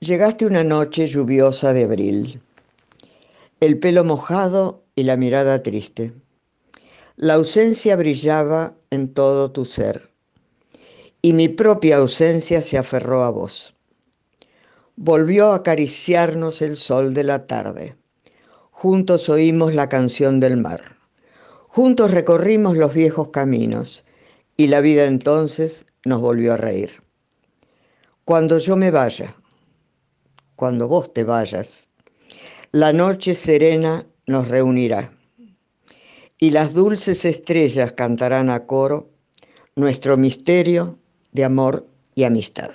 Llegaste una noche lluviosa de abril, el pelo mojado y la mirada triste. La ausencia brillaba en todo tu ser y mi propia ausencia se aferró a vos. Volvió a acariciarnos el sol de la tarde. Juntos oímos la canción del mar. Juntos recorrimos los viejos caminos y la vida entonces nos volvió a reír. Cuando yo me vaya, cuando vos te vayas, la noche serena nos reunirá y las dulces estrellas cantarán a coro nuestro misterio de amor y amistad.